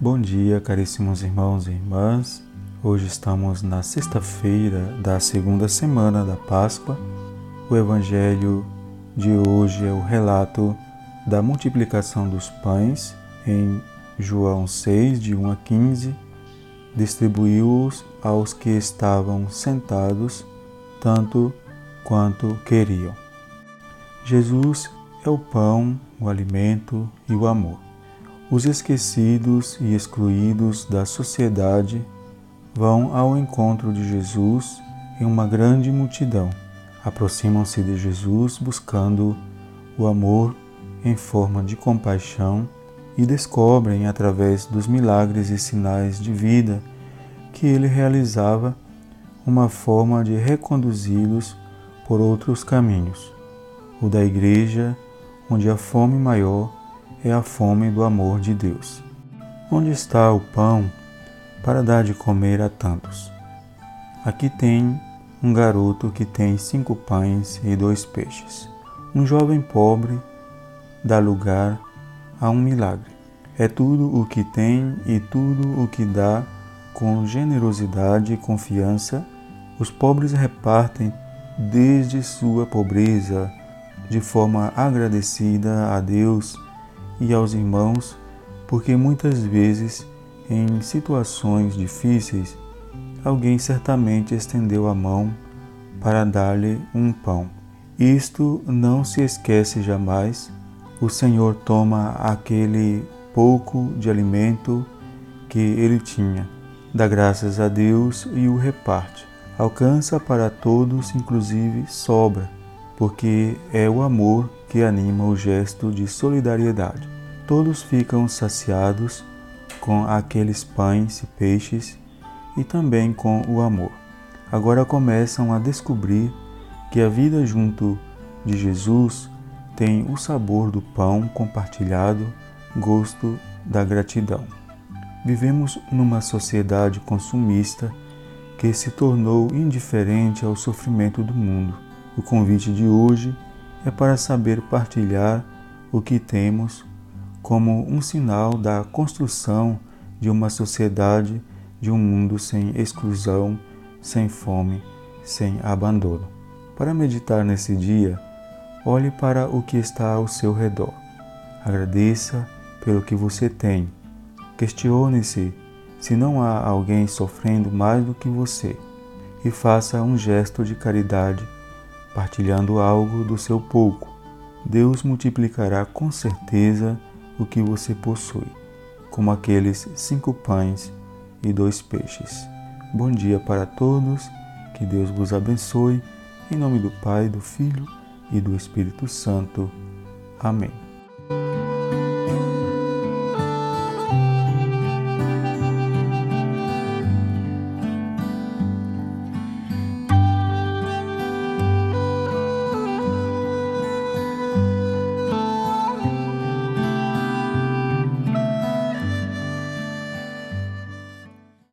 Bom dia, caríssimos irmãos e irmãs. Hoje estamos na sexta-feira da segunda semana da Páscoa. O Evangelho de hoje é o relato da multiplicação dos pães em João 6, de 1 a 15. Distribuiu-os aos que estavam sentados, tanto quanto queriam. Jesus é o pão, o alimento e o amor. Os esquecidos e excluídos da sociedade vão ao encontro de Jesus em uma grande multidão. Aproximam-se de Jesus buscando o amor em forma de compaixão e descobrem, através dos milagres e sinais de vida que ele realizava, uma forma de reconduzi-los por outros caminhos o da Igreja, onde a fome maior é a fome do amor de Deus. Onde está o pão para dar de comer a tantos? Aqui tem um garoto que tem cinco pães e dois peixes. Um jovem pobre dá lugar a um milagre. É tudo o que tem e tudo o que dá com generosidade e confiança. Os pobres repartem desde sua pobreza de forma agradecida a Deus e aos irmãos, porque muitas vezes, em situações difíceis, alguém certamente estendeu a mão para dar-lhe um pão. Isto não se esquece jamais. O Senhor toma aquele pouco de alimento que ele tinha, dá graças a Deus e o reparte. Alcança para todos, inclusive sobra porque é o amor que anima o gesto de solidariedade. Todos ficam saciados com aqueles pães e peixes e também com o amor. Agora começam a descobrir que a vida junto de Jesus tem o sabor do pão compartilhado, gosto da gratidão. Vivemos numa sociedade consumista que se tornou indiferente ao sofrimento do mundo o convite de hoje é para saber partilhar o que temos como um sinal da construção de uma sociedade, de um mundo sem exclusão, sem fome, sem abandono. Para meditar nesse dia, olhe para o que está ao seu redor. Agradeça pelo que você tem. Questione-se se não há alguém sofrendo mais do que você e faça um gesto de caridade partilhando algo do seu pouco. Deus multiplicará com certeza o que você possui, como aqueles cinco pães e dois peixes. Bom dia para todos, que Deus vos abençoe, em nome do Pai, do Filho e do Espírito Santo. Amém.